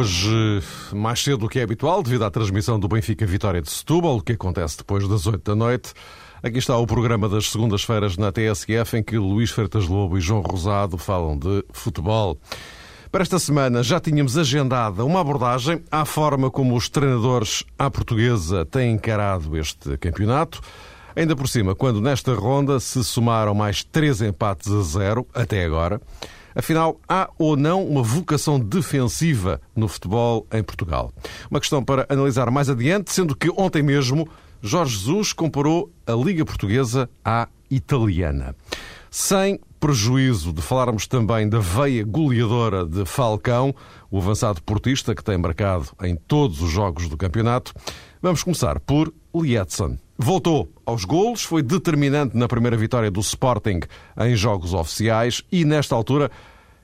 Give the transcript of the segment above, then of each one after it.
Hoje, mais cedo do que é habitual, devido à transmissão do Benfica Vitória de Setúbal, que acontece depois das 8 da noite. Aqui está o programa das segundas-feiras na TSF, em que Luís Freitas Lobo e João Rosado falam de futebol. Para esta semana já tínhamos agendada uma abordagem à forma como os treinadores à portuguesa têm encarado este campeonato. Ainda por cima, quando nesta ronda se somaram mais três empates a zero até agora. Afinal, há ou não uma vocação defensiva no futebol em Portugal? Uma questão para analisar mais adiante, sendo que ontem mesmo Jorge Jesus comparou a Liga Portuguesa à italiana. Sem prejuízo de falarmos também da veia goleadora de Falcão, o avançado portista que tem marcado em todos os jogos do campeonato, vamos começar por Lietzen. Voltou aos golos, foi determinante na primeira vitória do Sporting em jogos oficiais e, nesta altura,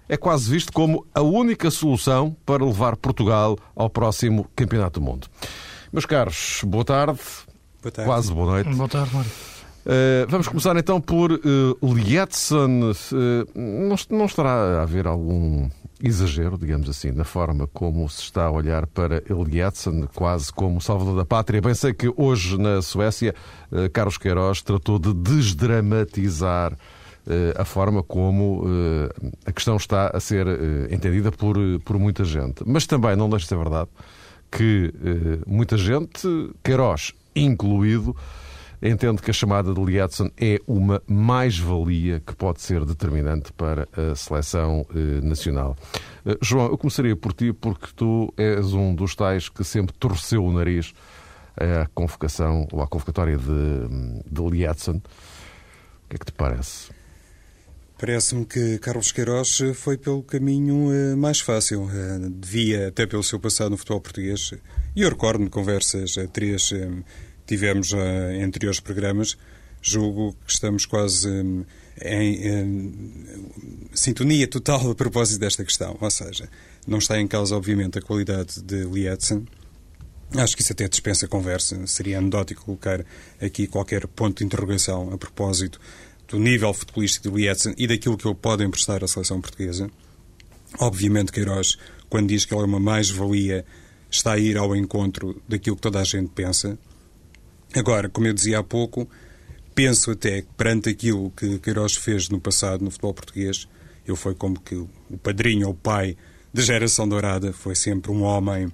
é quase visto como a única solução para levar Portugal ao próximo Campeonato do Mundo. Meus caros, boa tarde. Boa tarde. Quase boa noite. Boa tarde, Mário. Uh, vamos começar então por uh, Lietzen. Uh, não, não estará a haver algum exagero, digamos assim, na forma como se está a olhar para Eliasson, quase como salvador da pátria. Bem sei que hoje na Suécia, uh, Carlos Queiroz tratou de desdramatizar uh, a forma como uh, a questão está a ser entendida por, por muita gente. Mas também não deixa de ser verdade que muita gente, Queiroz incluído, entende que a chamada de Lietzen é uma mais-valia que pode ser determinante para a seleção eh, nacional. Eh, João, eu começaria por ti porque tu és um dos tais que sempre torceu o nariz à convocação ou à convocatória de, de. O que é que te parece? Parece-me que Carlos Queiroz foi pelo caminho eh, mais fácil. Devia, até pelo seu passado no futebol português, e eu recordo-me conversas três tivemos em anteriores programas, julgo que estamos quase em, em, sintonia total a propósito desta questão. Ou seja, não está em causa, obviamente, a qualidade de Lietzen. Acho que isso até dispensa conversa. Seria anedótico colocar aqui qualquer ponto de interrogação a propósito do nível futebolístico de Lietzen e daquilo que ele pode emprestar à seleção portuguesa. Obviamente, Queiroz, quando diz que ele é uma mais-valia, está a ir ao encontro daquilo que toda a gente pensa. Agora, como eu dizia há pouco, penso até que perante aquilo que Queiroz fez no passado no futebol português, eu foi como que o padrinho ou o pai da geração dourada, foi sempre um homem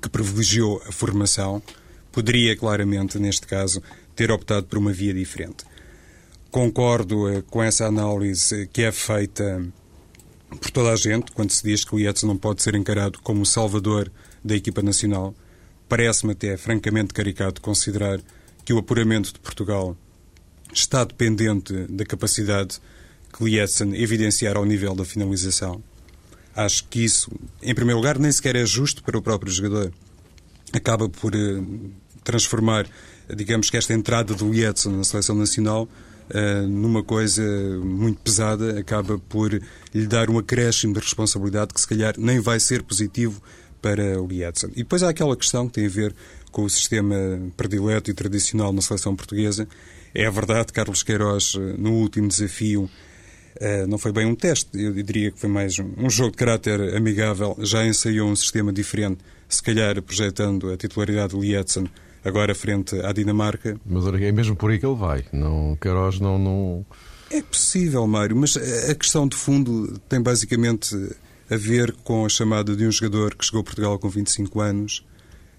que privilegiou a formação, poderia claramente, neste caso, ter optado por uma via diferente. Concordo eh, com essa análise que é feita por toda a gente, quando se diz que o Ietz não pode ser encarado como o salvador da equipa nacional. Parece-me até francamente caricato considerar que o apuramento de Portugal está dependente da capacidade que Lietzen evidenciar ao nível da finalização. Acho que isso, em primeiro lugar, nem sequer é justo para o próprio jogador. Acaba por uh, transformar, digamos que esta entrada do Lietzen na seleção nacional numa coisa muito pesada, acaba por lhe dar um acréscimo de responsabilidade que se calhar nem vai ser positivo para o Lietzen. E depois há aquela questão que tem a ver com o sistema predileto e tradicional na seleção portuguesa. É verdade, Carlos Queiroz, no último desafio, eh, não foi bem um teste, eu diria que foi mais um jogo de caráter amigável, já ensaiou um sistema diferente, se calhar projetando a titularidade de Lietzen agora frente à Dinamarca. Mas é mesmo por aí que ele vai, não, Queiroz não... não... É possível, Mário, mas a questão de fundo tem basicamente a ver com a chamada de um jogador que chegou a Portugal com 25 anos,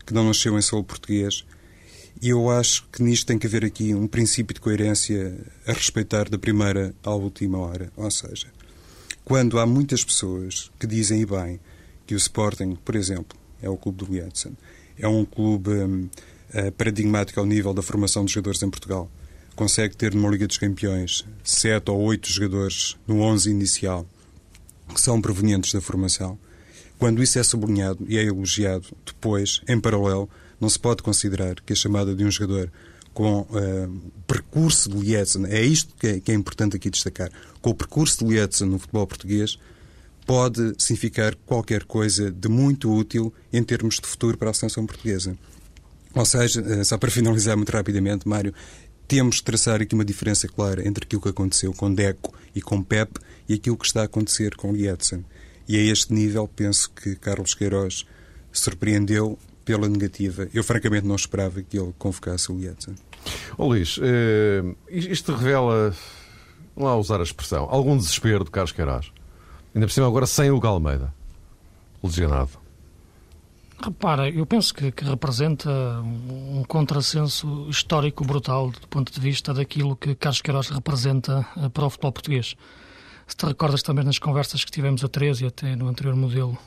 que não nasceu em solo português. E eu acho que nisto tem que haver aqui um princípio de coerência a respeitar da primeira à última hora. Ou seja, quando há muitas pessoas que dizem, e bem, que o Sporting, por exemplo, é o clube do Lietzen, é um clube um, uh, paradigmático ao nível da formação de jogadores em Portugal, consegue ter numa Liga dos Campeões sete ou oito jogadores no 11 inicial, que são provenientes da formação, quando isso é sublinhado e é elogiado depois, em paralelo, não se pode considerar que a chamada de um jogador com uh, percurso de Lietzen, é isto que é, que é, importante aqui destacar, com o percurso de Lietzen no futebol português, pode significar qualquer coisa de muito útil em termos de futuro para a seleção portuguesa. Ou seja, uh, só para finalizar muito rapidamente, Mário, temos de traçar aqui uma diferença clara entre aquilo que aconteceu com Deco e com Pep e aquilo que está a acontecer com Lietzen. E a este nível penso que Carlos Queiroz surpreendeu pela negativa. Eu francamente não esperava que ele convocasse o Lietzen. Oh, Luís, eh, isto revela, não a usar a expressão, algum desespero de Carlos Queiroz. Ainda por cima agora sem o Galmeida, lesionado. Repara, eu penso que, que representa um, contrassenso histórico brutal do ponto de vista daquilo que Carlos Queiroz representa uh, para o futebol português. Se te recordas também nas conversas que tivemos a 13 e até no anterior modelo,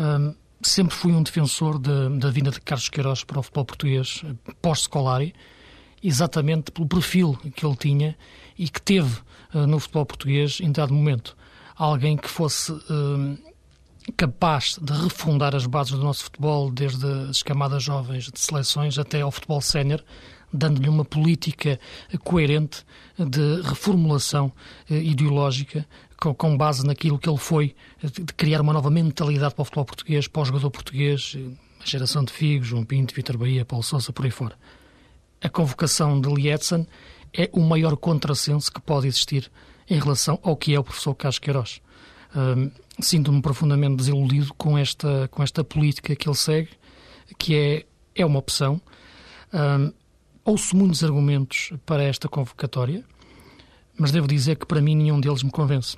um, sempre fui um defensor de, da vinda de Carlos Queiroz para o futebol português pós-Scolari, exatamente pelo perfil que ele tinha e que teve uh, no futebol português em dado momento. Alguém que fosse uh, capaz de refundar as bases do nosso futebol, desde as camadas jovens de seleções até ao futebol sénior, dando-lhe uma política coerente de reformulação uh, ideológica com, base naquilo que ele foi, de criar uma nova mentalidade para o futebol português, para o jogador português, a geração de Figo, João Pinto, Vitor Bahia, Paulo Sousa, por aí fora a convocação de Lietzen é o maior contrassenso que pode existir em relação ao que é o professor Carlos Queiroz. Sinto-me profundamente desiludido com esta, com esta política que ele segue, que é, é uma opção. Ouço muitos argumentos para esta convocatória, mas devo dizer que para mim nenhum deles me convence.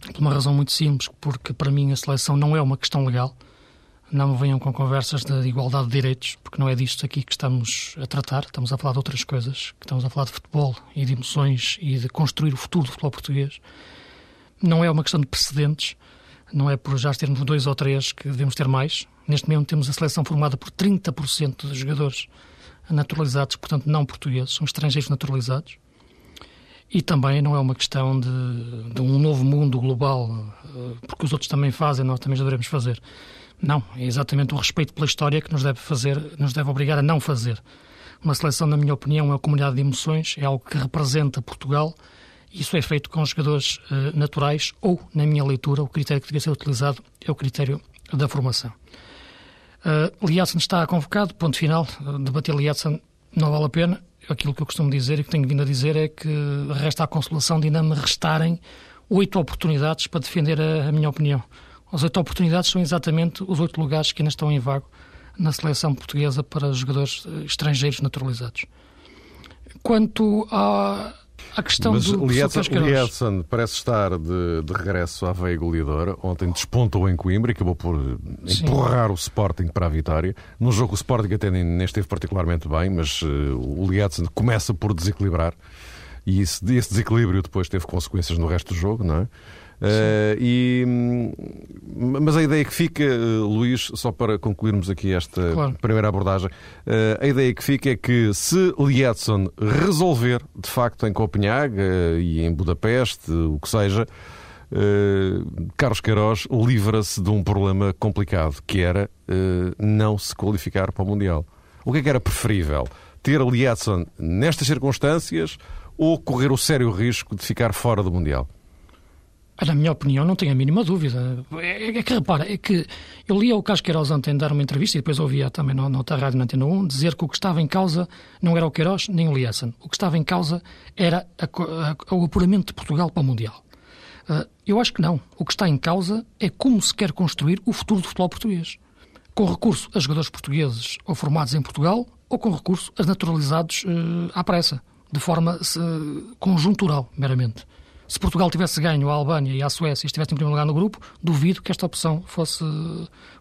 Por uma razão muito simples, porque para mim a seleção não é uma questão legal não me venham com conversas de igualdade de direitos, porque não é disto aqui que estamos a tratar. Estamos a falar de outras coisas. Estamos a falar de futebol e de emoções e de construir o futuro do futebol português. Não é uma questão de precedentes. Não é por já termos dois ou três que devemos ter mais. Neste momento temos a seleção formada por 30% de jogadores naturalizados, portanto não portugueses, são estrangeiros naturalizados. E também não é uma questão de, de um novo mundo global, eh, porque os outros também fazem, nós também já devemos fazer. Não, é exatamente o respeito pela história que nos deve fazer, nos deve obrigar a não fazer. Uma seleção, na minha opinião, é uma comunidade de emoções, é algo que representa Portugal. Isso é feito com jogadores uh, naturais ou, na minha leitura, o critério que devia ser utilizado é o critério da formação. Uh, Liatzen está convocado, ponto final. Uh, debater Liatzen não vale a pena. Aquilo que eu costumo dizer e que tenho vindo a dizer é que resta a consolação de ainda me restarem oito oportunidades para defender a, a minha opinião. As oito oportunidades são exatamente os oito lugares que ainda estão em vago na seleção portuguesa para jogadores eh, estrangeiros naturalizados. Quanto à, à questão Mas do Lietzen parece estar de, de, regresso à veia goleadora. Ontem despontou em Coimbra e acabou por Sim. empurrar o Sporting para a vitória. No jogo o Sporting até nem, nem esteve particularmente bem, mas uh, o Lietzen começa por desequilibrar e esse, esse desequilíbrio depois teve consequências no resto do jogo, não é? Uh, e, mas a ideia que fica, eh, Luís, só para concluirmos aqui esta claro. primeira abordagem, uh, a ideia que fica é que se Lietzen resolver, de facto, em Copenhague uh, e em Budapeste, o que seja, Carlos Queiroz livra-se de um problema complicado, que era não se qualificar para o Mundial. O que é que era preferível? Ter Lietzen nestas circunstâncias ou correr o sério risco de ficar fora do Mundial? Na minha opinião, não tenho a mínima dúvida. É, é que, repara, é que eu li o Carlos Queiroz ontem dar uma entrevista e depois ouvia também na outra rádio na Antena 1 dizer que o que estava em causa não era o Queiroz nem o Liessen. O que estava em causa era a, a, o apuramento de Portugal para o Mundial. Uh, eu acho que não. O que está em causa é como se quer construir o futuro do futebol português. Com recurso a jogadores portugueses ou formados em Portugal ou com recurso a naturalizados uh, à pressa, de forma uh, conjuntural, meramente. Se Portugal tivesse ganho a Albânia e a Suécia e estivesse em primeiro lugar no grupo, duvido que esta opção fosse,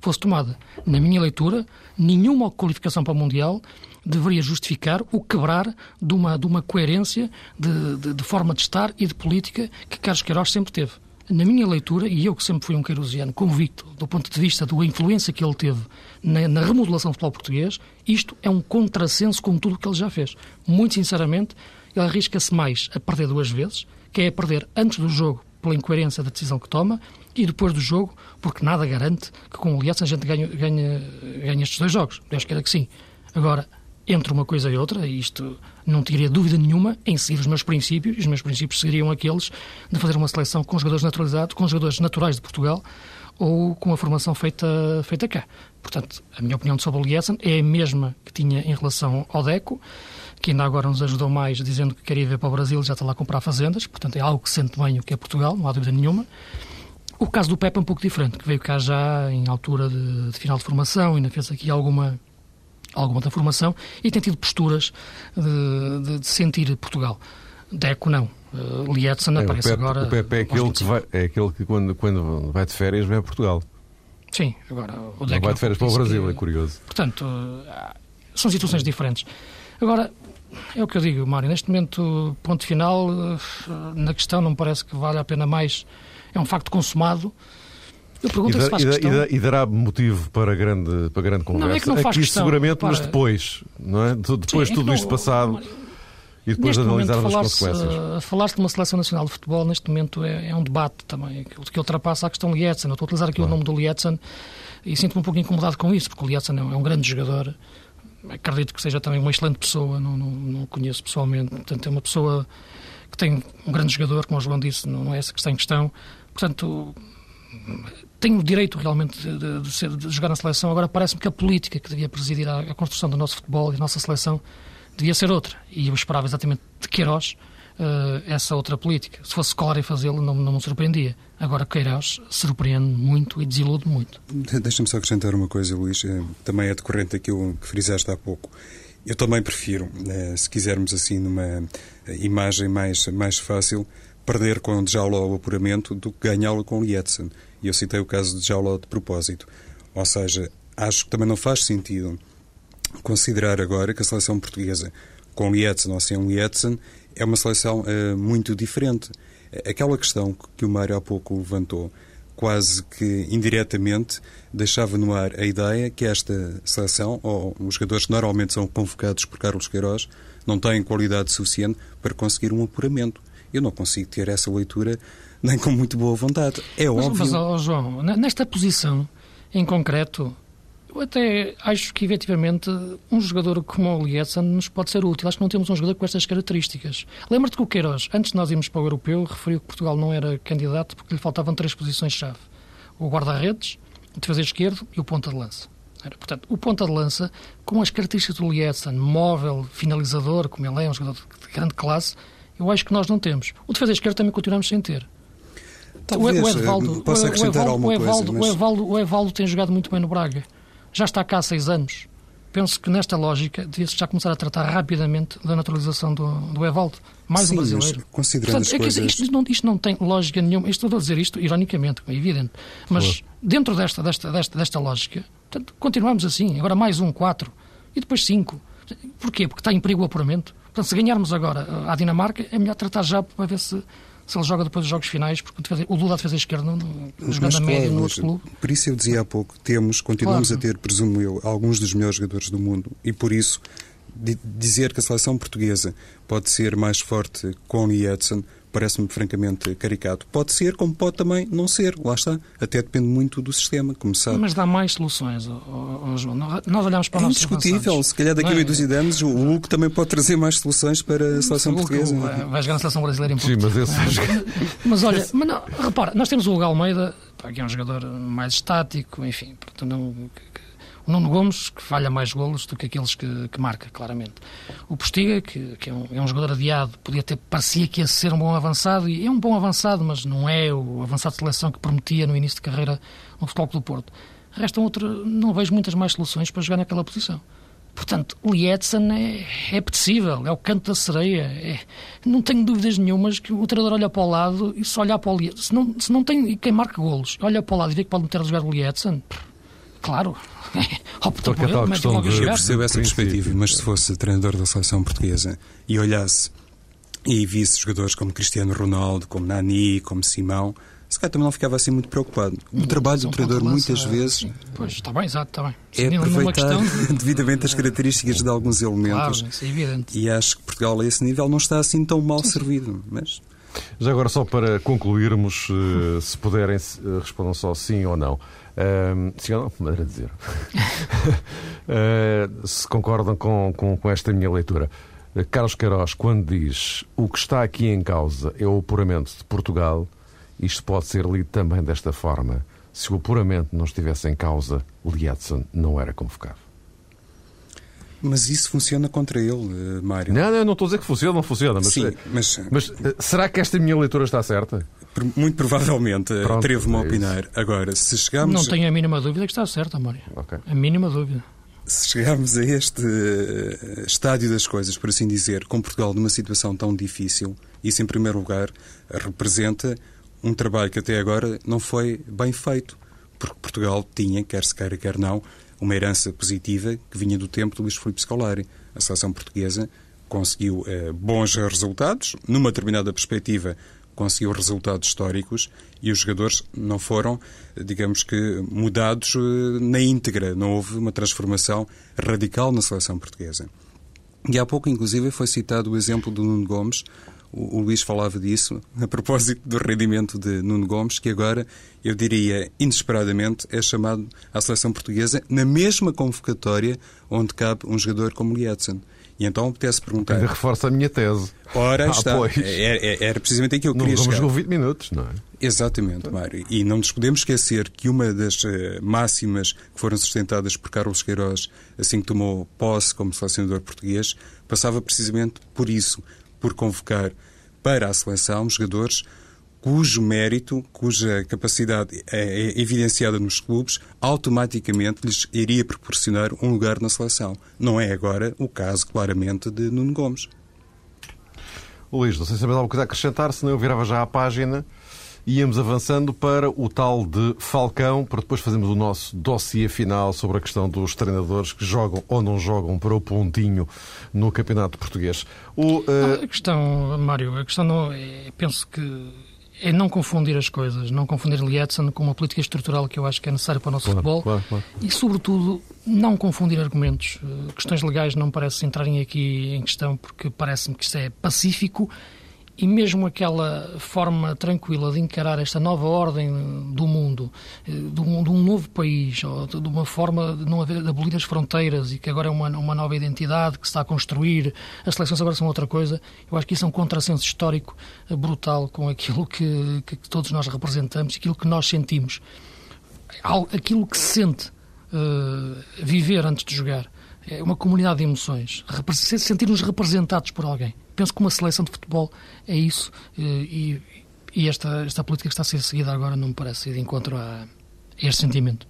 fosse tomada. Na minha leitura, nenhuma qualificação para o Mundial deveria justificar o quebrar de uma, de uma coerência de, de, de forma de estar e de política que Carlos Queiroz sempre teve. Na minha leitura, e eu que sempre fui um queirosiano convicto do ponto de vista da influência que ele teve na, na remodelação do futebol português, isto é um contrassenso com tudo o que ele já fez. Muito sinceramente, ele arrisca-se mais a perder duas vezes que é perder antes do jogo pela incoerência da decisão que toma e depois do jogo, porque nada garante que com o Lietzen a gente ganhe, ganhe, ganhe estes dois jogos. Deus queira que sim. Agora, entre uma coisa e outra, e isto não teria dúvida nenhuma em seguir os meus princípios, e os meus princípios seriam aqueles de fazer uma seleção com jogadores naturalizados, com jogadores naturais de Portugal, ou com a formação feita, feita cá. Portanto, a minha opinião sobre o Lietzen é a mesma que tinha em relação ao Deco, que ainda agora nos ajudou mais dizendo que queria ir para o Brasil já está lá a comprar fazendas, portanto é algo que sente bem o que é Portugal, não há dúvida nenhuma. O caso do Pepe é um pouco diferente, que veio cá já em altura de, de final de formação, ainda fez aqui alguma, alguma da formação e tem tido posturas de, de, de sentir Portugal. Deco não. Uh, Lietzen é, aparece o Pepe, agora. O Pepe é aquele, que, vai, é aquele que quando, quando vai de férias vem a Portugal. Sim, agora o Deco. Não vai de férias para o Brasil, que, é curioso. Portanto, uh, são situações diferentes. Agora, é o que eu digo, Mário, neste momento, ponto final, uh, na questão não parece que vale a pena mais. É um facto consumado. Eu pergunto e, se faz e, questão... e, dará motivo para grande, para grande conversa. Não, é que não faz Aqui questão, seguramente, para... mas depois, não é? Depois de tudo isto passado e depois neste de analisar as consequências. Uh, Falar-se de uma seleção nacional de futebol, neste momento, é, é um debate também, que ultrapassa a questão Lietzen. Eu estou a utilizar aqui o nome do Lietzen e sinto-me um pouco incomodado com isso, porque o Lietzen é um grande jogador. Acredito que seja também uma excelente pessoa, não, não, não o conheço pessoalmente. Portanto, é uma pessoa que tem um grande jogador, como o João disse, não é essa que está em questão. Portanto, tem o direito realmente de, de, ser, de jogar na seleção. Agora parece-me que a política que devia presidir a, a construção do nosso futebol e da nossa seleção devia ser outra. E eu esperava exatamente de Queiroz uh, essa outra política. Se fosse a fazê-lo, não, não me surpreendia. Agora Queiroz surpreende muito e desilude muito. Deixa-me só acrescentar uma coisa, Luís. Eh, também é decorrente daquilo que frisaste há pouco. Eu também prefiro, eh, se quisermos assim, numa imagem mais, mais fácil, perder com Djaula o apuramento do que ganhá-lo com Lietzen. E eu citei o caso de Djaula de propósito. Ou seja, acho que também não faz sentido considerar agora que a seleção portuguesa, com Lietzen ou sem Lietzen, é uma seleção uh, muito diferente. Aquela questão que o Mário há pouco levantou, quase que indiretamente deixava no ar a ideia que esta seleção, ou os jogadores que normalmente são convocados por Carlos Queiroz, não têm qualidade suficiente para conseguir um apuramento. Eu não consigo ter essa leitura nem com muito boa vontade. É mas, óbvio. Mas, oh, João, nesta posição em concreto, eu até acho que, efetivamente, um jogador como o Lietzen nos pode ser útil. Acho que não temos um jogador com estas características. Lembra-te que o Queiroz, antes de nós irmos para o Europeu, referiu que Portugal não era candidato porque lhe faltavam três posições-chave. O guarda-redes, o defesa esquerdo e o ponta de lança. Portanto, o ponta de lança, com as características do Lietzen, móvel, finalizador, como ele é, um jogador de grande classe, eu acho que nós não temos. O defesa esquerdo também continuamos sem ter. Talvez, o Evaldo, possa acrescentar o Evaldo, alguma o Evaldo, coisa. Mas... O, Evaldo, o Evaldo tem jogado muito bem no Braga já está cá há seis anos. Penso que nesta lógica devia-se já começar a tratar rapidamente da naturalização do, do Evaldo, mais Sim, um brasileiro. considerando Portanto, as é coisas... isto, não, isto não tem lógica nenhuma. Estou a dizer isto ironicamente, é evidente. Mas dentro desta, desta, desta, desta lógica, portanto, continuamos assim. Agora mais um, quatro, e depois cinco. Porquê? Porque está em perigo o apuramento. Portanto, se ganharmos agora à Dinamarca, é melhor tratar já para ver se se ele joga depois dos jogos finais, porque o Lula defesa esquerda, jogando a média no outro clube. Por isso eu dizia há pouco, temos, continuamos claro. a ter, presumo eu, alguns dos melhores jogadores do mundo e por isso dizer que a seleção portuguesa pode ser mais forte com Edson parece-me francamente caricato. Pode ser, como pode também não ser. Lá está. Até depende muito do sistema, como sabe. Mas dá mais soluções, oh, oh, João. Nós olhamos para é o nosso indiscutível. Se calhar daqui a meia dúzia de anos o Hulk também pode trazer mais soluções para a seleção portuguesa. Vai jogar na seleção brasileira em Sim, mas esse... mas olha, mas não, repara, nós temos o Hugo Almeida, que é um jogador mais estático, enfim, portanto, não, o Nuno Gomes, que falha mais golos do que aqueles que, que marca, claramente. O Postiga, que, que é, um, é, um, jogador adiado, podia ter, parecia que ia ser um bom avançado, e é um bom avançado, mas não é o avançado de seleção que prometia no início de carreira no Futebol do Porto. Restam outra, não vejo muitas mais soluções para jogar naquela posição. Portanto, Lietzen é, é apetecível, é o canto da sereia. É, não tenho dúvidas nenhumas que o treinador olha para o lado e se olhar para o Lietzen, se não, se não tem quem marca golos, olha para o lado e vê que pode meter a jogar o Lietzen, claro, opta por ele, mete logo a Eu percebo essa perspectiva, mas se fosse treinador da seleção portuguesa e olhasse e visse jogadores como Cristiano Ronaldo, como Nani, como Simão, se calhar também não ficava assim muito preocupado. O trabalho do treinador muitas vezes sim. pois, está bem, exato, está bem. é aproveitar de... devidamente as características de alguns elementos. Claro, isso é evidente. E acho que Portugal a esse nível não está assim tão mal servido. Mas... Já agora, só para concluirmos, eh, se puderem, eh, respondam só sim ou não. Uh, sim ou não, maneira dizer. uh, se concordam com, com, com, esta minha leitura. Carlos Queiroz, quando diz o que está aqui em causa é o apuramento de Portugal, isto pode ser lido também desta forma. Se o apuramento não estivesse em causa, Lietzen não era convocado. Mas isso funciona contra ele, Mário. Não, não, não estou a dizer que funciona, não funciona. Mas, Sim, mas, mas será que esta minha leitura está certa? Muito provavelmente, atrevo-me a opinar. É Agora, se chegamos... Não tenho a mínima dúvida que está certa, Mário. Okay. A mínima dúvida. Se chegarmos a este estádio das coisas, por assim dizer, com Portugal numa situação tão difícil, isso, em primeiro lugar, representa um trabalho que até agora não foi bem feito, porque Portugal tinha, quer se queira, quer não, uma herança positiva que vinha do tempo do Luís Filipe Scolari. A seleção portuguesa conseguiu eh, bons resultados, numa determinada perspectiva conseguiu resultados históricos e os jogadores não foram, digamos que, mudados eh, na íntegra. Não houve uma transformação radical na seleção portuguesa. E há pouco, inclusive, foi citado o exemplo do Nuno Gomes, o, Luís falava disso, a propósito do rendimento de Nuno Gomes, que agora, eu diria, inesperadamente, é chamado à seleção portuguesa na mesma convocatória onde cabe um jogador como Lietzen. E então apetece perguntar. Ainda reforça a minha tese. Ora, ah, está. Era, é, é, era precisamente aquilo que eu queria chegar. jogou 20 minutos, não é? Exatamente, Mário. E não nos podemos esquecer que uma das uh, máximas que foram sustentadas por Carlos Queiroz, assim que tomou posse como selecionador português, passava precisamente por isso por convocar para a seleção jogadores cujo mérito, cuja capacidade é, é evidenciada nos clubes, automaticamente lhes iria proporcionar um lugar na seleção. Não é agora o caso, claramente, de Nuno Gomes. Luís, não sei se há alguma coisa a acrescentar, senão eu virava já a página íamos avançando para o tal de Falcão, para depois fazermos o nosso dossiê final sobre a questão dos treinadores que jogam ou não jogam para o pontinho no Campeonato Português. O, uh... A questão, Mário, a questão não é, penso que é não confundir as coisas, não confundir Lietzen com uma política estrutural que eu acho que é necessária para o nosso claro, futebol claro, claro. e, sobretudo, não confundir argumentos. Eh, questões legais não parecem entrarem aqui em questão porque parece-me que isto é pacífico e mesmo aquela forma tranquila de encarar esta nova ordem do mundo, de um, de um novo país, ou de uma forma de não haver, de abolir as fronteiras e que agora é uma, uma nova identidade que se está a construir, as seleções agora são outra coisa, eu acho que isso é um contrassenso histórico eh, brutal com aquilo que, que, todos nós representamos aquilo que nós sentimos. Aquilo que se sente uh, viver antes de jogar é uma comunidade de emoções, sentir-nos representados por alguém penso que uma seleção de futebol é isso eh, e, e esta, esta política que está a ser seguida agora não me parece ir de encontro a este sentimento.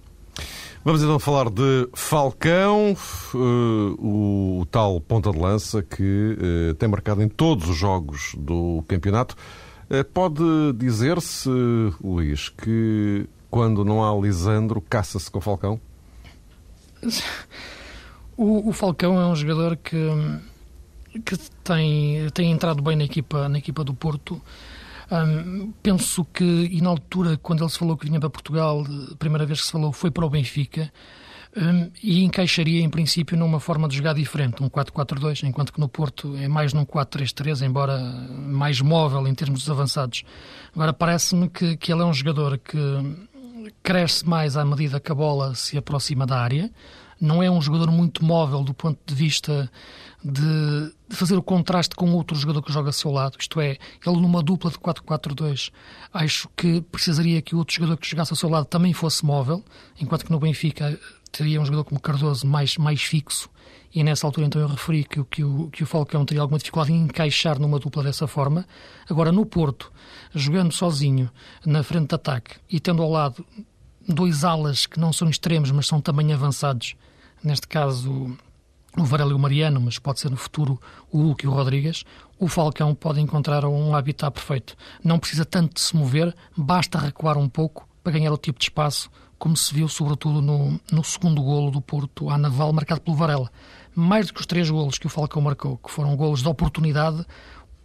Vamos então falar de Falcão, uh, o, tal ponta de lança que uh, tem marcado em todos os jogos do campeonato. Pode dizer-se, Luís, que quando não há Lisandro, caça-se com o Falcão? O, o Falcão é um jogador que que tem, tem entrado bem na equipa, na equipa do Porto. Um, penso que, e na altura, quando ele se falou que vinha para Portugal, a primeira vez que se falou foi para o Benfica, um, e encaixaria, em princípio, numa forma de jogar diferente, um 4-4-2, enquanto que no Porto é mais num 4-3-3, embora mais móvel em termos dos avançados. Agora, parece-me que, que ele é um jogador que cresce mais à medida que a bola se aproxima da área, não é um jogador muito móvel do ponto de vista de, de, fazer o contraste com outro jogador que joga ao seu lado. Isto é, ele numa dupla de 4-4-2, acho que precisaria que o outro jogador que jogasse ao seu lado também fosse móvel, enquanto que no Benfica teria um jogador como Cardoso mais, mais fixo. E nessa altura então eu referi que, que, o, que o Falcão teria alguma dificuldade em encaixar numa dupla dessa forma. Agora, no Porto, jogando sozinho na frente de ataque e tendo ao lado dois alas que não são extremos, mas são também avançados, neste caso o Varela e o Mariano, mas pode ser no futuro o Hulk e o Rodrigues, o Falcão pode encontrar um habitat perfeito. Não precisa tanto de se mover, basta recuar um pouco para ganhar o tipo de espaço, como se viu sobretudo no, no segundo golo do Porto à Naval, marcado pelo Varela. Mais do que os três golos que o Falcão marcou, que foram golos de oportunidade,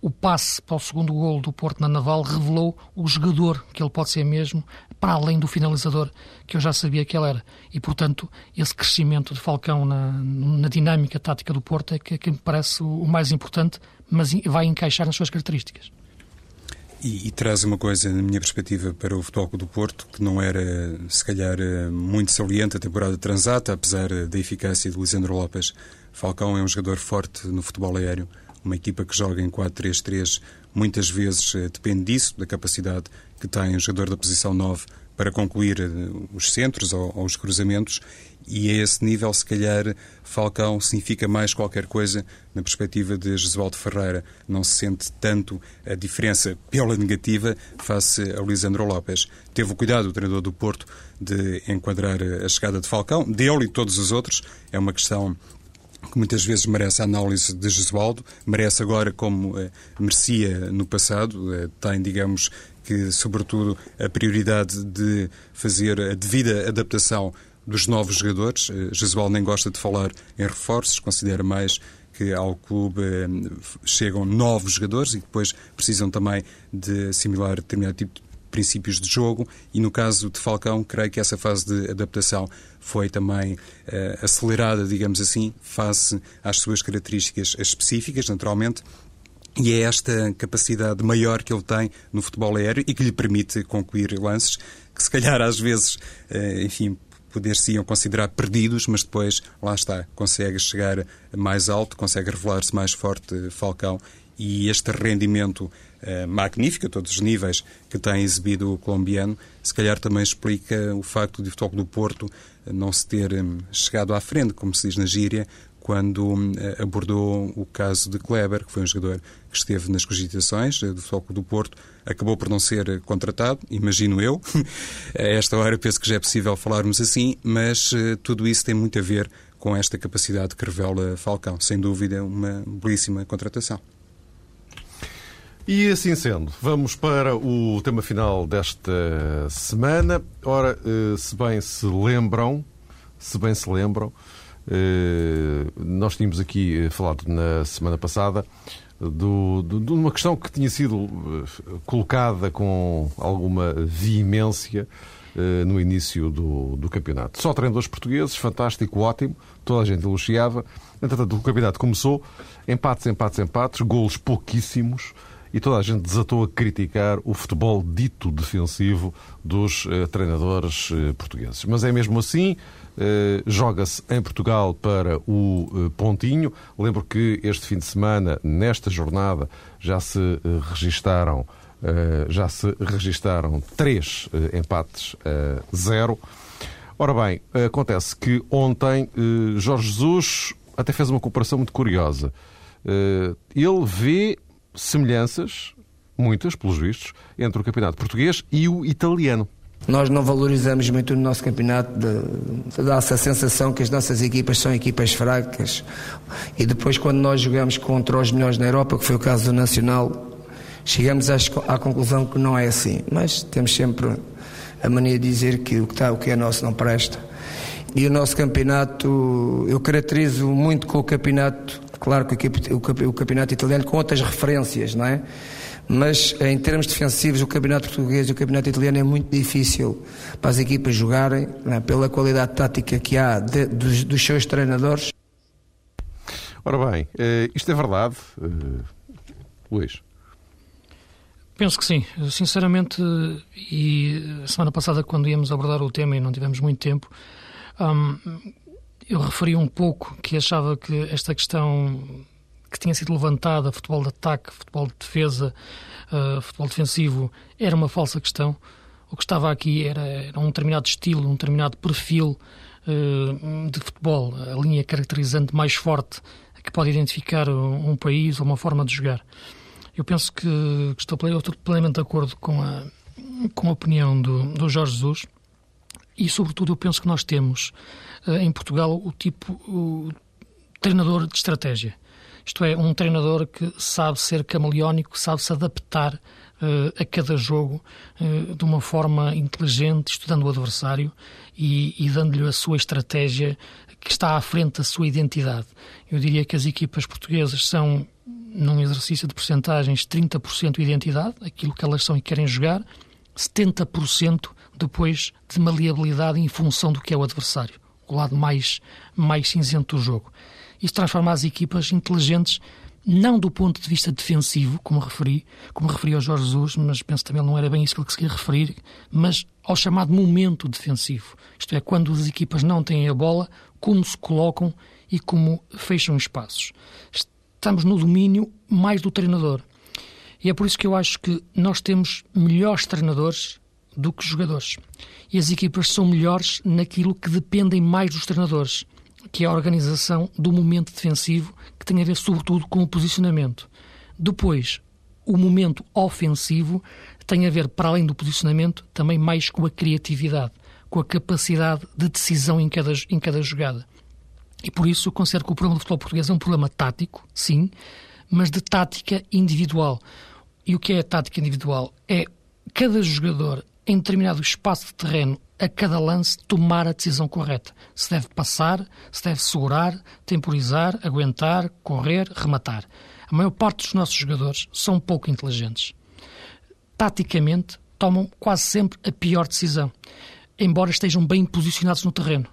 o passe para o segundo golo do Porto na Naval revelou o jogador que ele pode ser mesmo, para além do finalizador que eu já sabia que ele era. E, portanto, esse crescimento de Falcão na, na dinâmica tática do Porto é que, que me parece o, mais importante, mas vai encaixar nas suas características. E, e, traz uma coisa, na minha perspectiva, para o futebol do Porto, que não era, se calhar, muito saliente a temporada transata, apesar da eficácia de Lisandro Lopes. Falcão é um jogador forte no futebol aéreo Uma equipa que joga em 4-3-3 muitas vezes eh, depende disso, da capacidade que tem o jogador da posição 9 para concluir eh, os centros ou, ou os cruzamentos e a esse nível, se calhar, Falcão significa mais qualquer coisa na perspectiva de Jesualdo Ferreira. Não se sente tanto a diferença pela negativa face a Lisandro Lopes. Teve o cuidado, o treinador do Porto, de enquadrar a chegada de Falcão, dele e todos os outros. É uma questão que muitas vezes merece a análise de Jesualdo, merece agora como eh, merecia no passado, eh, tem, digamos, que, sobretudo, a prioridade de fazer a devida adaptação dos novos jogadores. Eh, Jesual nem gosta de falar em reforços, considera mais que ao clube chegam novos jogadores e depois precisam também de assimilar determinado tipo de princípios de jogo e no caso de Falcão, creio que essa fase de adaptação foi também uh, acelerada, digamos assim, face às suas características específicas, naturalmente, e é esta capacidade maior que ele tem no futebol aéreo e que lhe permite concluir lances que, se calhar, às vezes, enfim, poder-se-iam considerar perdidos, mas depois, lá está, consegue chegar mais alto, consegue revelar-se mais forte Falcão e este rendimento eh, magnífico a todos os níveis que tem exibido o colombiano, se calhar também explica o facto de o Futebol do Porto eh, não se ter hum, chegado à frente, como se diz na gíria, quando hum, abordou o caso de Kleber, que foi um jogador que esteve nas cogitações eh, do Futebol do Porto, acabou por não ser contratado, imagino eu. A esta hora penso que já é possível falarmos assim, mas tudo isso tem muito a ver com esta capacidade que revela Falcão. Sem dúvida, uma belíssima contratação. E assim sendo, vamos para o tema final desta semana. Ora, uh, se bem se lembram, se bem se lembram, uh, nós tínhamos aqui falado na semana passada do, de uma questão que tinha sido eh, colocada com alguma veemência no início do, do campeonato. Só treinadores portugueses, fantástico, ótimo, toda a gente elogiava. Entretanto, o campeonato começou, empates, empates, empates, golos pouquíssimos e toda a gente desatou a criticar o futebol dito defensivo dos uh, treinadores uh, portugueses. Mas é mesmo assim, eh, joga-se em Portugal para o eh, Pontinho. Lembro que este fim de semana, nesta jornada, já se eh, registaram já se registaram três empates a zero. Ora bem, acontece que ontem Jorge Jesus até fez uma comparação muito curiosa. Ele vê semelhanças, muitas, pelos vistos, entre o campeonato português e o italiano. Nós não valorizamos muito no nosso campeonato, dá-se a sensação que as nossas equipas são equipas fracas. E depois, quando nós jogamos contra os melhores na Europa, que foi o caso do Nacional, chegamos à, conclusão que não é assim. Mas temos sempre a mania de dizer que o que, está, o que é nosso não presta. E o nosso campeonato, eu caracterizo muito com o campeonato, claro que o campeonato italiano, com outras referências, não é? mas em termos defensivos o campeonato português e o campeonato italiano é muito difícil para as equipas jogarem, é? pela qualidade tática que há de, dos, dos, seus treinadores. Ora bem, eh, isto é verdade, uh, Luís? Penso que sim. Sinceramente, e semana passada, quando íamos abordar o tema e não tivemos muito tempo, um, eu referi um pouco que achava que esta questão que tinha sido levantada, futebol de ataque, futebol de defesa, uh, futebol defensivo, era uma falsa questão. O que estava aqui era, era um determinado estilo, um determinado perfil uh, de futebol, a linha caracterizante mais forte que pode identificar um, um país ou uma forma de jogar. Eu penso que, que estou, estou plenamente de acordo com a, com a opinião do, do Jorge Jesus e, sobretudo, eu penso que nós temos em Portugal o tipo o treinador de estratégia. Isto é, um treinador que sabe ser camaleónico, sabe se adaptar uh, a cada jogo uh, de uma forma inteligente, estudando o adversário e, e dando-lhe a sua estratégia que está à frente da sua identidade. Eu diria que as equipas portuguesas são, num exercício de porcentagens, 30% identidade, aquilo que elas são e querem jogar, 70% depois de maleabilidade em função do que é o adversário, o lado mais, mais cinzento do jogo. Isto transforma as equipas inteligentes não do ponto de vista defensivo, como referi, como referi ao Jorge Jesus, mas penso também não era bem isso que ele queria referir, mas ao chamado momento defensivo. Isto é, quando as equipas não têm a bola, como se colocam e como fecham espaços. estamos no domínio mais do treinador. E é por isso que eu acho que nós temos melhores treinadores do que jogadores. E as equipas são melhores naquilo que dependem mais dos treinadores, que é a organização do momento defensivo, que tem a ver sobretudo com o posicionamento. Depois, o momento ofensivo tem a ver, para além do posicionamento, também mais com a criatividade, com a capacidade de decisão em cada, em cada jogada. E por isso eu considero que o problema do futebol português é um problema tático, sim, mas de tática individual. E o que é a tática individual? É cada jogador em determinado espaço de terreno, a cada lance, tomar a decisão correta. Se deve passar, se deve segurar, temporizar, aguentar, correr, rematar. A maior parte dos nossos jogadores são pouco inteligentes. Taticamente, tomam quase sempre a pior decisão, embora estejam bem posicionados no terreno,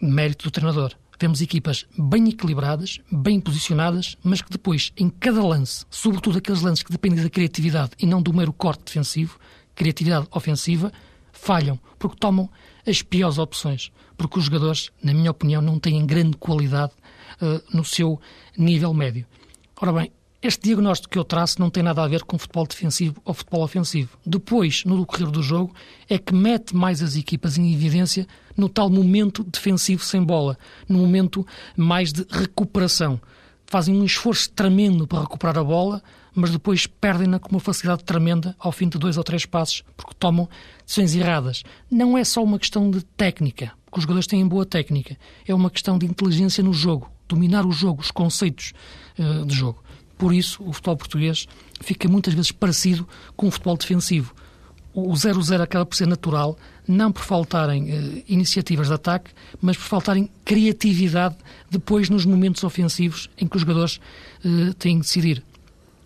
mérito do treinador. Temos equipas bem equilibradas, bem posicionadas, mas que depois, em cada lance, sobretudo aqueles lances que dependem da criatividade e não do mero corte defensivo, criatividade ofensiva, falham, porque tomam as piores opções. Porque os jogadores, na minha opinião, não têm grande qualidade uh, no seu nível médio. Ora bem, este diagnóstico que eu traço não tem nada a ver com futebol defensivo ou futebol ofensivo. Depois, no decorrer do jogo, é que mete mais as equipas em evidência no tal momento defensivo sem bola, no momento mais de recuperação. Fazem um esforço tremendo para recuperar a bola, mas depois perdem-na com uma facilidade tremenda ao fim de dois ou três passos, porque tomam decisões erradas. Não é só uma questão de técnica, porque os jogadores têm boa técnica, é uma questão de inteligência no jogo, dominar o jogo, os conceitos uh, de jogo. Por isso, o futebol português fica muitas vezes parecido com o futebol defensivo. O 0-0 acaba por ser natural, não por faltarem uh, iniciativas de ataque, mas por faltarem criatividade depois nos momentos ofensivos em que os jogadores uh, têm de decidir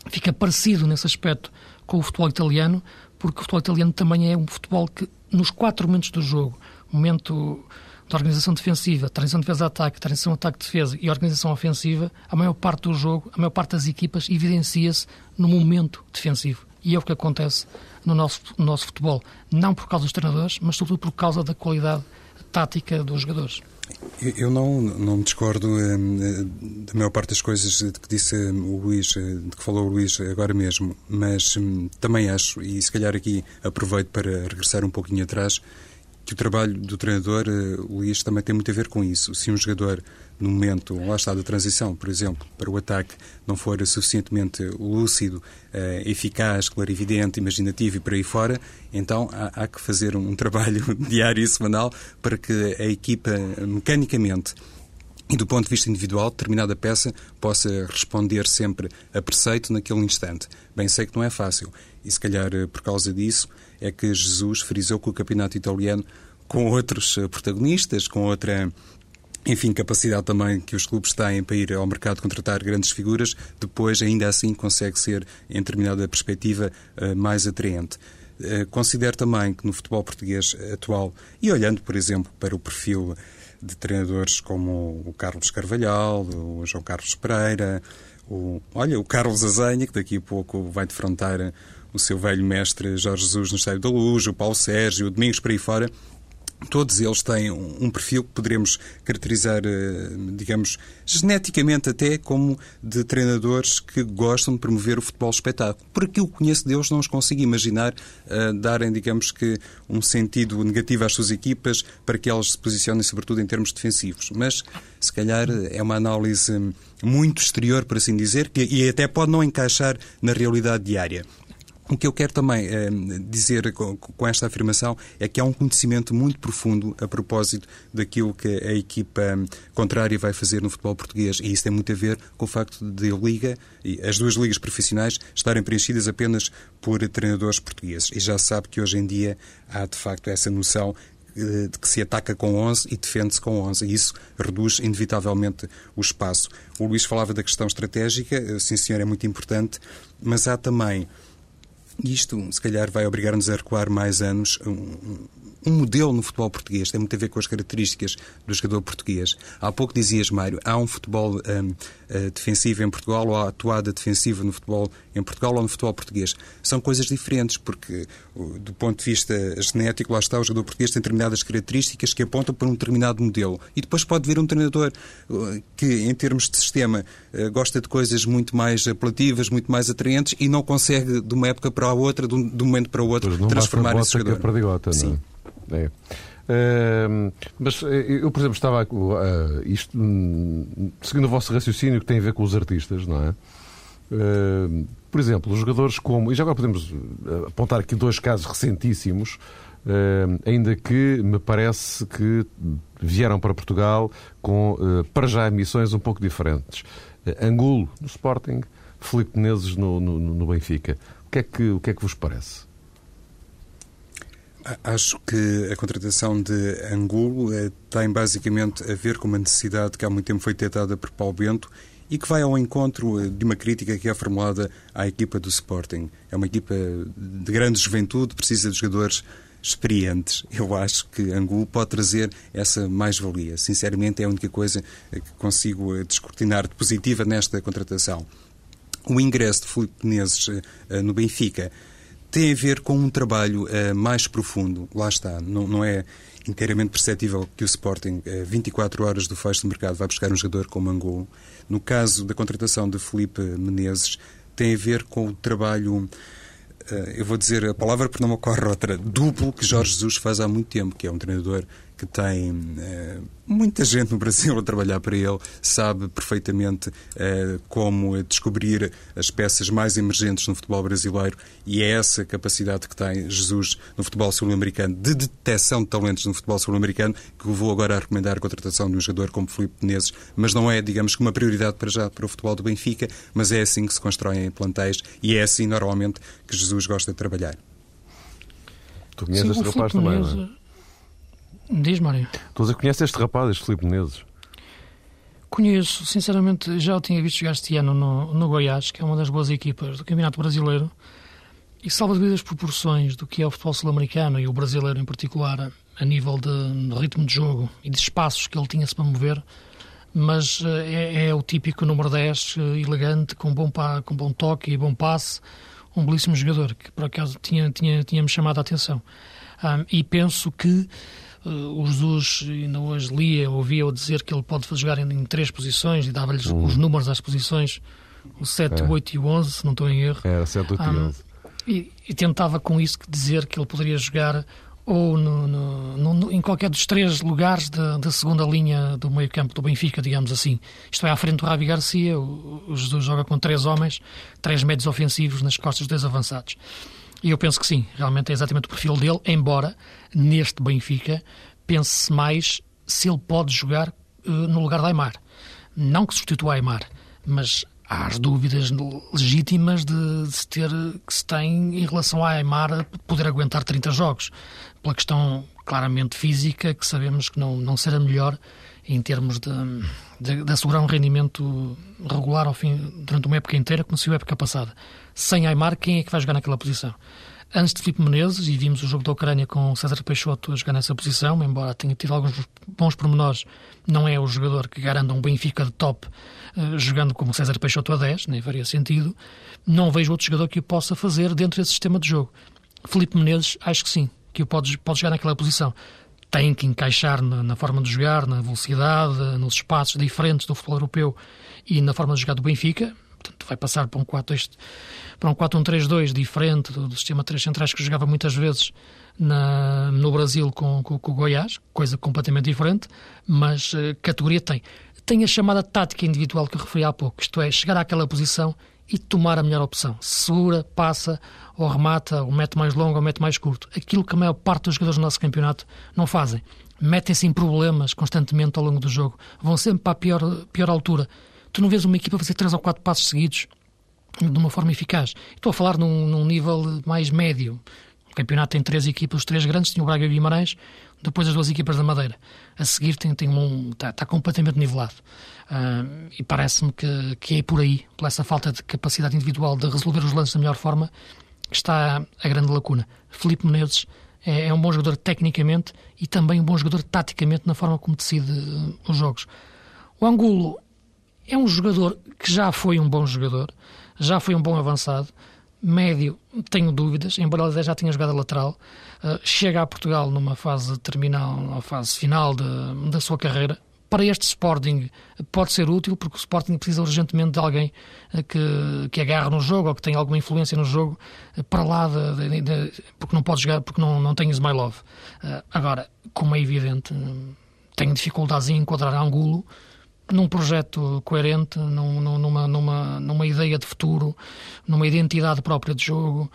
fica parecido nesse aspecto com o futebol italiano, porque o futebol italiano também é um futebol que, nos quatro momentos do jogo, momento da organização defensiva, transição defesa-ataque, transição ataque-defesa e organização ofensiva, a maior parte do jogo, a maior parte das equipas evidencia-se no momento defensivo. E é o que acontece no nosso, no nosso futebol. Não por causa dos treinadores, mas sobretudo por causa da qualidade tática dos jogadores. Eu não, não discordo eh, da maior parte das coisas de que disse o Luís, eh, de que falou o Luís agora mesmo, mas hum, também acho, e se calhar aqui aproveito para regressar um pouquinho atrás, que o trabalho do treinador, eh, Luís, também tem muito a ver com isso. Se um jogador, no momento, lá está, da transição, por exemplo, para o ataque, não for suficientemente lúcido, eh, eficaz, clarividente, imaginativo e por aí fora, então há, há que fazer um trabalho diário e semanal para que a equipa, mecanicamente, e do ponto de vista individual, determinada peça possa responder sempre a preceito naquele instante. Bem, sei que não é fácil e se calhar eh, por causa disso é que Jesus frisou que o campeonato italiano, com outros eh, protagonistas, com outra enfim, capacidade também que os clubes têm para ir ao mercado contratar grandes figuras, depois ainda assim consegue ser, em determinada perspectiva, eh, mais atraente. Considero também que no futebol português atual, e olhando, por exemplo, para o perfil de treinadores como o Carlos Carvalhal, o João Carlos Pereira, o, olha, o Carlos Azanha, que daqui a pouco vai defrontar o seu velho mestre Jorge Jesus no Estádio da Luz, o Paulo Sérgio, o Domingos por aí fora, Todos eles têm um perfil que poderemos caracterizar, eh, digamos, geneticamente até como de treinadores que gostam de promover o futebol espetáculo. Por aquilo que conheço deles, não os consigo imaginar uh, darem, digamos que, um sentido negativo às suas equipas para que elas se posicionem, sobretudo em termos defensivos. Mas, se calhar, é uma análise muito exterior, por assim dizer, que, e até pode não encaixar na realidade diária. O que eu quero também eh, dizer com, com, esta afirmação é que há um conhecimento muito profundo a propósito daquilo que a equipa eh, contrária vai fazer no futebol português. E isso tem muito a ver com o facto de a Liga, e as duas ligas profissionais, estarem preenchidas apenas por treinadores portugueses. E já se sabe que hoje em dia há de facto essa noção eh, de que se ataca com 11 e defende-se com 11. E isso reduz inevitavelmente o espaço. O Luís falava da questão estratégica, eh, sim senhor, é muito importante, mas há também isto, se calhar, vai obrigar-nos a recuar mais anos, um modelo no futebol português, tem muito a ver com as características do jogador português. Há pouco dizias, Mário, há um futebol um, uh, defensivo em Portugal ou há atuada defensiva no futebol em Portugal ou no futebol português. São coisas diferentes, porque do ponto de vista genético, lá está, o jogador português tem determinadas características que apontam para um determinado modelo. E depois pode vir um treinador que, em termos de sistema, uh, gosta de coisas muito mais apelativas, muito mais atraentes e não consegue, de uma época para a outra, de um, momento para o outro, transformar esse jogador. É perdigota, Sim. Não é? Uh, mas eu, por exemplo, estava uh, isto, hum, seguindo o vosso raciocínio que tem a ver com os artistas, não é? Uh, por exemplo, os jogadores como. E já agora podemos eh, apontar aqui dois casos recentíssimos, ainda que me parece que vieram para Portugal com, para já, missões um pouco diferentes. Angulo no Sporting, Filipe Menezes no, no, no Benfica. O que, é que, o que é que vos parece? Acho que a contratação de Angulo eh, tem basicamente a ver com uma necessidade que há muito tempo foi tentada por Paulo Bento e que vai ao encontro eh, de uma crítica que é formulada à equipa do Sporting. É uma equipa de grande juventude, precisa de jogadores experientes. Eu acho que Angulo pode trazer essa mais-valia. Sinceramente, é a única coisa eh, que consigo descortinar de positiva nesta contratação. O ingresso de Filipe Menezes no Benfica tem a ver com um trabalho uh, mais profundo. Lá está, não, não, é inteiramente perceptível que o Sporting, uh, eh, 24 horas do fecho do mercado, vai buscar um jogador como Angol. No caso da contratação de Felipe Menezes, tem a ver com o trabalho, uh, eu vou dizer a palavra porque não me ocorre outra, duplo que Jorge Jesus faz há muito tempo, que é um treinador que tem uh, muita gente no Brasil a trabalhar para ele, sabe perfeitamente uh, como descobrir as peças mais emergentes no futebol brasileiro e é essa capacidade que tem Jesus no futebol sul-americano, de detecção de talentos no futebol sul-americano, que eu vou agora recomendar a contratação de um jogador como Filipe Menezes, mas não é, digamos que, uma prioridade para já para o futebol do Benfica, mas é assim que se constroem plantéis e é assim, normalmente, que Jesus gosta de trabalhar. Tu conheces Sim, este rapaz também, não é? Diz, Mário. Tu a conheces este rapaz, este Filipe Menezes? Conheço, sinceramente, já o tinha visto jogar este ano no, no Goiás, que é uma das boas equipas do Campeonato Brasileiro, e salva devido as proporções do que é o futebol sul-americano e o brasileiro em particular, a nível de, de, ritmo de jogo e de espaços que ele tinha-se para mover, mas eh, é, é, o típico número 10, eh, elegante, com bom, pa, com bom toque e bom passe, um belíssimo jogador, que por acaso tinha, tinha, tinha-me chamado a atenção. Um, e penso que o Jesus ainda hoje lia, ouvia-o dizer que ele pode jogar em, em três posições e dava-lhes uhum. os números às posições, o 7, é. 8 e o 11, se não estou em erro. Era 7, 8 um, e 11. E, e, tentava com isso dizer que ele poderia jogar ou no, no, no, em qualquer dos três lugares da, da segunda linha do meio campo do Benfica, digamos assim. Isto é, à frente do Ravi Garcia, o, o Jesus joga com três homens, três médios ofensivos nas costas dos dois avançados. E eu penso que sim, realmente é exatamente o perfil dele, embora neste Benfica pense-se mais se ele pode jogar uh, no lugar de Aymar. Não que substitua Aymar, mas há as dúvidas legítimas de, de se ter, que se tem em relação a Aymar poder aguentar 30 jogos, pela questão claramente física, que sabemos que não, não será melhor em termos de, de, de, assegurar um rendimento regular ao fim, durante uma época inteira, como se a época passada. Sem Aymar, quem é que vai jogar naquela posição? Antes de Filipe Menezes, e vimos o jogo da Ucrânia com César Peixoto a jogar nessa posição, embora tenha tido alguns bons pormenores, não é o jogador que garanta um Benfica de top uh, jogando como César Peixoto a 10, nem faria sentido. Não vejo outro jogador que o possa fazer dentro desse sistema de jogo. Filipe Menezes, acho que sim, que o pode, pode jogar naquela posição tem que encaixar na, na, forma de jogar, na velocidade, nos espaços diferentes do futebol europeu e na forma de jogar do Benfica. Portanto, vai passar para um 4-1-3-2 para um 4-1-3-2 diferente do, do, sistema 3 centrais que jogava muitas vezes na, no Brasil com, com, com, o Goiás, coisa completamente diferente, mas uh, categoria tem. Tem a chamada tática individual que eu referi há pouco, isto é, chegar àquela posição e tomar a melhor opção. Segura, passa, ou remata, ou mete mais longo, ou mete mais curto. Aquilo que a maior parte dos jogadores do nosso campeonato não fazem. Metem-se em problemas constantemente ao longo do jogo. Vão sempre para a pior, pior altura. Tu não vês uma equipa fazer três ou quatro passos seguidos de uma forma eficaz. Estou a falar num, num nível mais médio. O campeonato tem três equipas, os três grandes, tinha o Braga e o Guimarães, depois as duas equipas da Madeira. A seguir tem, tem um, está, está completamente nivelado. Uh, e parece-me que, que é por aí, por essa falta de capacidade individual de resolver os lances da melhor forma, que está a grande lacuna. Felipe Menezes É, é um bom jogador tecnicamente e também um bom jogador taticamente na forma como decide os jogos. O Angulo é um jogador que já foi um bom jogador, já foi um bom avançado, médio, tenho dúvidas, embora ele já tenha jogado a lateral, uh, chega a Portugal numa fase terminal, numa fase final de, da sua carreira. Para este Sporting pode ser útil, porque o Sporting precisa urgentemente de alguém uh, que, que agarre no jogo ou que tenha alguma influência no jogo uh, para lá, de, de, de, porque não pode jogar, porque não, não tem Ismailov. agora, como é evidente, tenho dificuldades em enquadrar Angulo num projeto coerente, num, numa, numa, numa ideia de futuro, numa identidade própria de jogo,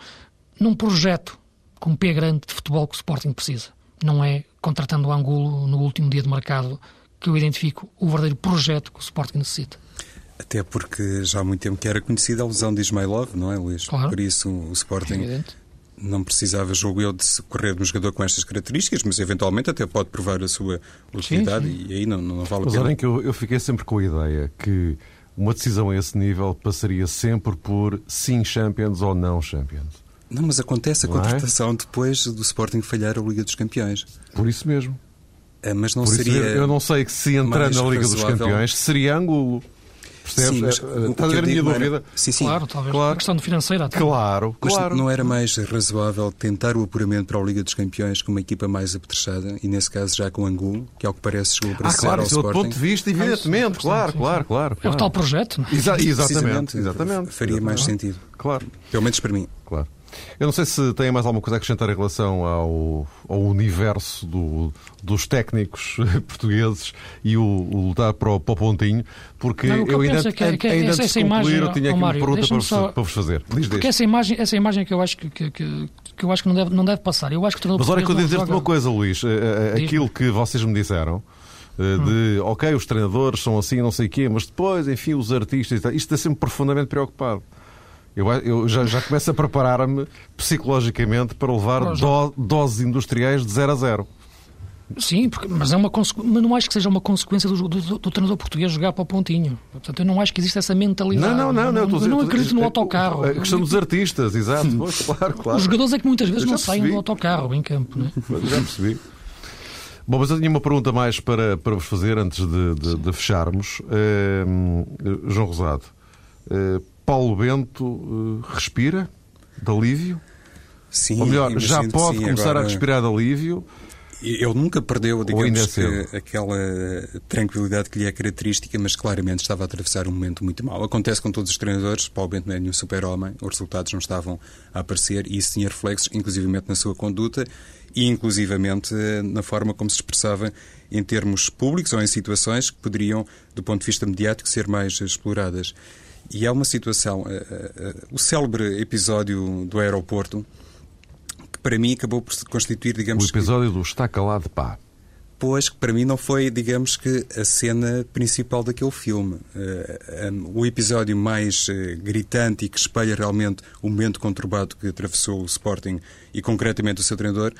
num projeto com um pé grande de futebol que o Sporting precisa. Não é contratando o Angulo no último dia de mercado que eu identifico o verdadeiro projeto que o Sporting necessita. Até porque já há muito tempo que era conhecida a lesão de Ismailov, não é, Luís? Claro. Por isso o Sporting é não precisava, julgo eu, de correr de um jogador com estas características, mas eventualmente até pode provar a sua utilidade sim, sim. e aí não, não vale a pena. Mas que eu, eu fiquei sempre com a ideia que uma decisão a esse nível passaria sempre por sim Champions ou não Champions. Não, mas acontece a não é? contratação é? depois do Sporting falhar a Liga dos Campeões. Por isso mesmo. É, mas não Por seria. eu não sei que se entrar na Liga dos Campeões seria Angulo. Percebes? Sim, mas, é, Estás a ver a minha dúvida? Era... Sim, sim. Claro, talvez. Claro. A questão financeira até. Claro, mas claro. não era mais razoável tentar o apuramento para a Liga dos Campeões com uma equipa mais apetrechada e, nesse caso, já com Angulo, que, ao que parece, chegou a ah, claro, ao Sporting. ponto de vista, evidentemente. Claro, claro, claro. É o tal projeto. Não? É? Exa exatamente, exatamente. Faria exatamente. mais sentido. Claro. Pelo menos para mim. Claro. Eu não sei se tem mais alguma coisa a acrescentar em relação ao, ao universo do, dos técnicos portugueses e o, o lutar para o, para o pontinho, porque não, eu ainda, é que, que, ainda essa, essa imagem, eu tinha aqui Mário, uma pergunta para, só, para vos fazer. Diz porque essa imagem, essa imagem que eu acho que, que, que, eu acho que não deve, não deve passar. Eu acho que Mas olha que eu dizer-te uma coisa, Luís. Eh, eh, aquilo que vocês me disseram eh, de, hum. ok, os treinadores são assim, não sei o quê, mas depois, enfim, os artistas, isto é sempre profundamente preocupado. Eu, eu já, já começo a preparar-me psicologicamente para levar do, doses industriais de 0 a 0. Sim, porque, mas, é uma mas não acho que seja uma consequência do, do, do, treinador português jogar para o pontinho. Portanto, eu não acho que existe essa mentalidade. Não, não, não. não, não, eu não acredito no autocarro. A questão dos artistas, exato. Pois, claro, claro. Os jogadores é que muitas vezes não saem do autocarro em campo. Não é? Já percebi. Bom, mas eu tinha uma pergunta mais para, para vos fazer antes de, de, de fecharmos. Uh, João Rosado, uh, Paulo Bento uh, respira de alívio? Sim, Ou melhor, já pode sim, começar agora... a respirar de alívio? Ele nunca perdeu, digamos, que, aquela tranquilidade que lhe é característica, mas claramente estava a atravessar um momento muito mau. Acontece com todos os treinadores, Paulo Bento não é nenhum super-homem, os resultados não estavam a aparecer e isso tinha reflexos, inclusivamente na sua conduta e inclusivamente na forma como se expressava em termos públicos ou em situações que poderiam, do ponto de vista mediático, ser mais exploradas. E há uma situação, uh, uh, o célebre episódio do aeroporto, que para mim acabou por se constituir, digamos. O episódio que, do está calado, pá. Pois, que para mim não foi, digamos que, a cena principal daquele filme. O episódio mais gritante e que espelha realmente o momento conturbado que atravessou o Sporting e concretamente o seu treinador,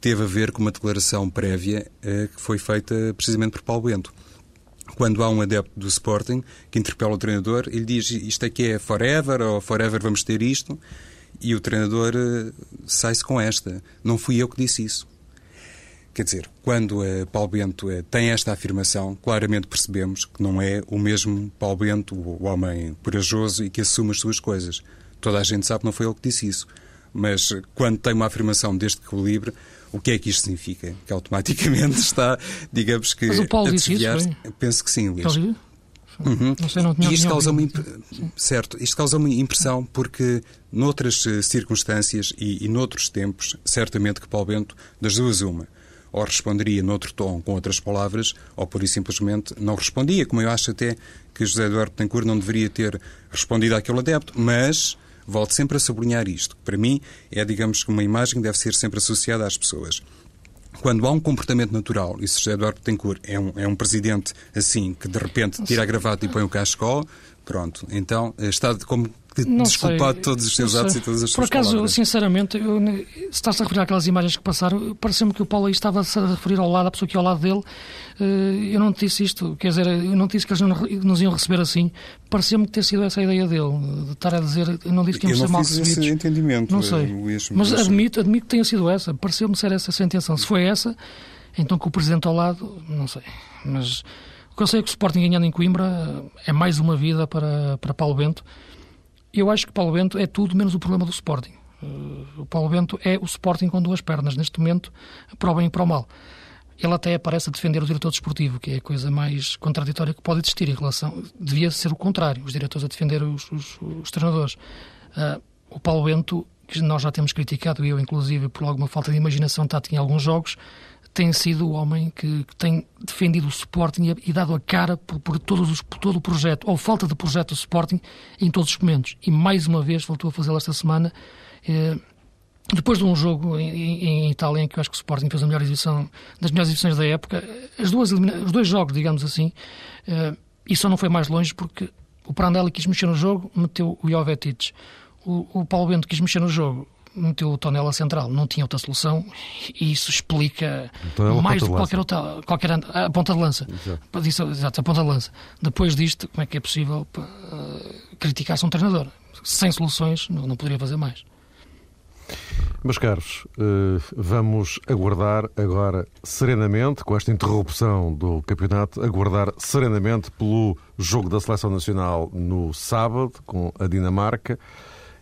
teve a ver com uma declaração prévia que foi feita precisamente por Paulo Bento quando há um adepto do Sporting que interpela o treinador, ele diz isto aqui é forever ou forever vamos ter isto, e o treinador uh, sai-se com esta. Não fui eu que disse isso. Quer dizer, quando uh, Paulo Bento uh, tem esta afirmação, claramente percebemos que não é o mesmo Paulo Bento, o homem corajoso e que assume as suas coisas. Toda a gente sabe que não foi ele que disse isso. Mas quando tem uma afirmação deste calibre, o que é que isto significa? Que automaticamente está, digamos que, Mas o Paulo a desviar isso, Penso que sim, Luís. Uhum. Não sei, não tinha e isto causa uma imp... certo, isto causa uma impressão porque noutras eh, circunstâncias e, e noutros tempos, certamente que Paulo Bento, das duas uma, ou responderia noutro tom com outras palavras, ou por isso simplesmente não respondia, como eu acho até que José Eduardo Tencourt não deveria ter respondido àquele adepto, mas volto sempre a sublinhar isto. Para mim, é, digamos, que uma imagem que deve ser sempre associada às pessoas. Quando há um comportamento natural, e se José Eduardo Tencourt é um, é um presidente assim, que de repente tira a gravata e põe o cachecol, Pronto, então está como não desculpado sei, todos os seus atos e todas as Por suas acaso, palavras. sinceramente, eu, se estás a referir àquelas imagens que passaram, pareceu-me que o Paulo aí estava-se a referir ao lado, a pessoa que ao lado dele. Eh, eu não te disse isto, quer dizer, eu não te disse que eles nos iam receber assim. Pareceu-me ter sido essa a ideia dele, de estar a dizer, eu não disse que íamos ser mal recebidos. Esse entendimento, não sei, Luís, mas admito, admito que tenha sido essa. Pareceu-me ser essa a sua intenção. Se foi essa, então com o Presidente ao lado, não sei. Mas que eu sei que o Sporting ganhando em Coimbra é mais uma vida para, para Paulo Bento eu acho que Paulo Bento é tudo menos o problema do Sporting. Uh, o Paulo Bento é o Sporting com duas pernas, neste momento, para o bem e para o mal. Ele até aparece a defender o diretor desportivo, que é a coisa mais contraditória que pode existir em relação. Devia ser o contrário, os diretores a defender os, os, os treinadores. Uh, o Paulo Bento, que nós já temos criticado, eu inclusive, por alguma falta de imaginação tática em alguns jogos, tem sido o homem que, que tem defendido o Sporting e, e dado a cara por, por, todos os, por todo o projeto, ou falta de projeto do Sporting, em todos os momentos. E mais uma vez voltou a fazê-lo esta semana. Eh, depois de um jogo em, em, Itália em que eu acho que o Sporting fez a melhor exibição, das melhores exibições da época, as duas, os dois jogos, digamos assim, eh, e só não foi mais longe porque o Prandelli quis mexer no jogo, meteu o Jovetic. O, o Paulo Bento quis mexer no jogo, meteu o Tonela central, não tinha outra solução e isso explica Tonela mais do que qualquer outra, qualquer a ponta de lança. Exato. Exato, a ponta de lança. Depois disto, como é que é possível uh, criticar-se um treinador? Sem soluções, não, não poderia fazer mais. Meus caros, uh, vamos aguardar agora serenamente, com esta interrupção do campeonato, aguardar serenamente pelo jogo da Seleção Nacional no sábado com a Dinamarca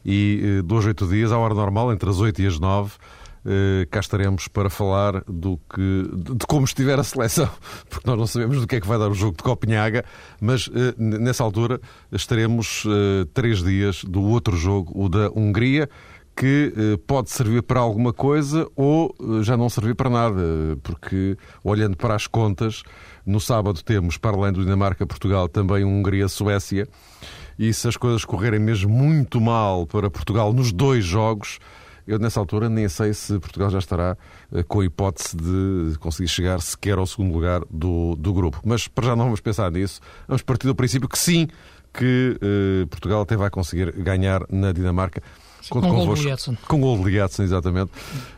e eh, dois, oito dias, à hora normal, entre as 8 e as 9, eh, cá estaremos para falar do que, de como estiver a seleção, porque nós não sabemos do que é que vai dar o jogo de Copenhaga, mas eh, nessa altura estaremos três dias do outro jogo, o da Hungria, que pode servir para alguma coisa ou já não servir para nada, porque olhando para as contas, no sábado temos, para além do Dinamarca-Portugal, também Hungria-Suécia. E se as coisas correrem mesmo muito mal para Portugal nos dois jogos, eu nessa altura nem sei se Portugal já estará eh, com a hipótese de conseguir chegar sequer ao segundo lugar do, do grupo. Mas para já não vamos pensar nisso. Vamos partir do princípio que sim, que eh, Portugal até vai conseguir ganhar na Dinamarca. Conto com, convosco, com gol de Liadson, exatamente.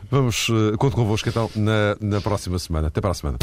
Vamos, uh, conto convosco então na, na próxima semana. Até para a semana.